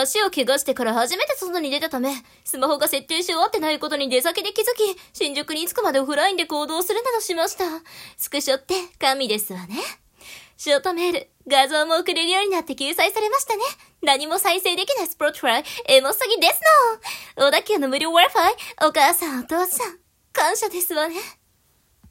足を怪我してから初めて外に出たため、スマホが設定し終わってないことに出先で気づき、新宿に着くまでオフラインで行動するなどしました。スクショって神ですわね。ショートメール、画像も送れるようになって救済されましたね。何も再生できないスポットライ、エモすぎですの。小田急の無料 Wi-Fi、お母さんお父さん、感謝ですわね。